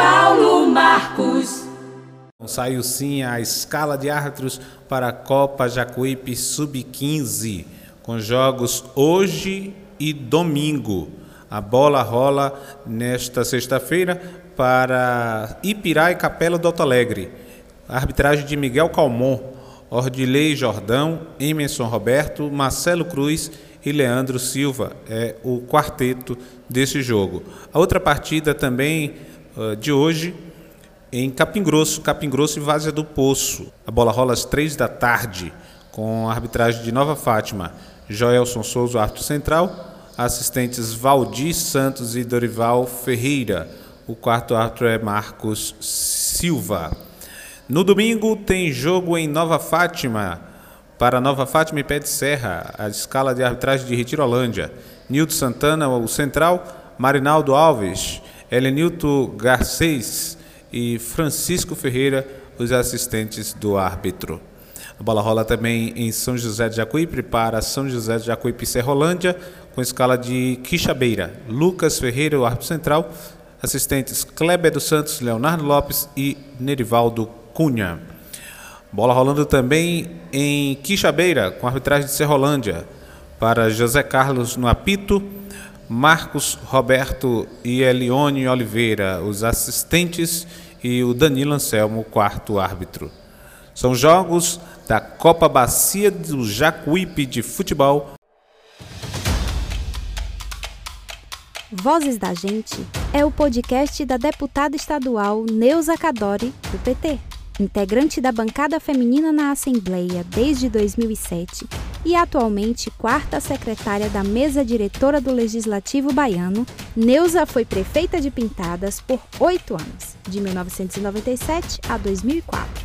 Paulo Marcos. Saiu sim a escala de árbitros para a Copa Jacuípe Sub-15, com jogos hoje e domingo. A bola rola nesta sexta-feira para Ipirá e Capela do Alto Alegre. Arbitragem de Miguel Calmon, Ordilei Jordão, Emerson Roberto, Marcelo Cruz e Leandro Silva. É o quarteto desse jogo. A outra partida também de hoje em Capim Grosso, Capim Grosso e Várzea do Poço. A bola rola às três da tarde, com a arbitragem de Nova Fátima, Joelson Souza, árbitro central, assistentes Valdir Santos e Dorival Ferreira. O quarto árbitro é Marcos Silva. No domingo tem jogo em Nova Fátima, para Nova Fátima e Pé de Serra, a escala de arbitragem de Retirolândia. Nildo Santana, o central, Marinaldo Alves, Helenilton Garcês, e Francisco Ferreira, os assistentes do árbitro. A bola rola também em São José de Jacuípe para São José de Jacuípe Serrolândia, com escala de Quixabeira. Lucas Ferreira, o árbitro central, assistentes Kleber dos Santos, Leonardo Lopes e Nerivaldo Cunha. Bola rolando também em Quixabeira, com arbitragem de Serrolândia, para José Carlos no apito, Marcos Roberto e Elione Oliveira, os assistentes, e o Danilo Anselmo, quarto árbitro. São jogos da Copa Bacia do Jacuípe de Futebol. Vozes da Gente é o podcast da deputada estadual Neuza Cadori, do PT integrante da bancada feminina na Assembleia desde 2007 e atualmente quarta secretária da mesa diretora do Legislativo Baiano, Neuza foi prefeita de Pintadas por oito anos, de 1997 a 2004.